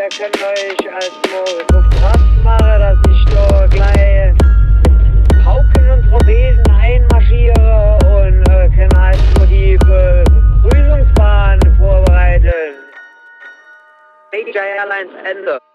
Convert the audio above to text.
ihr könnt euch als Moritz Luftkraft machen, dass ich da gleich Pauken und Trompeten einmarschiere und äh, kann als die Begrüßungsbahn äh, vorbereiten. Major Airlines Ende.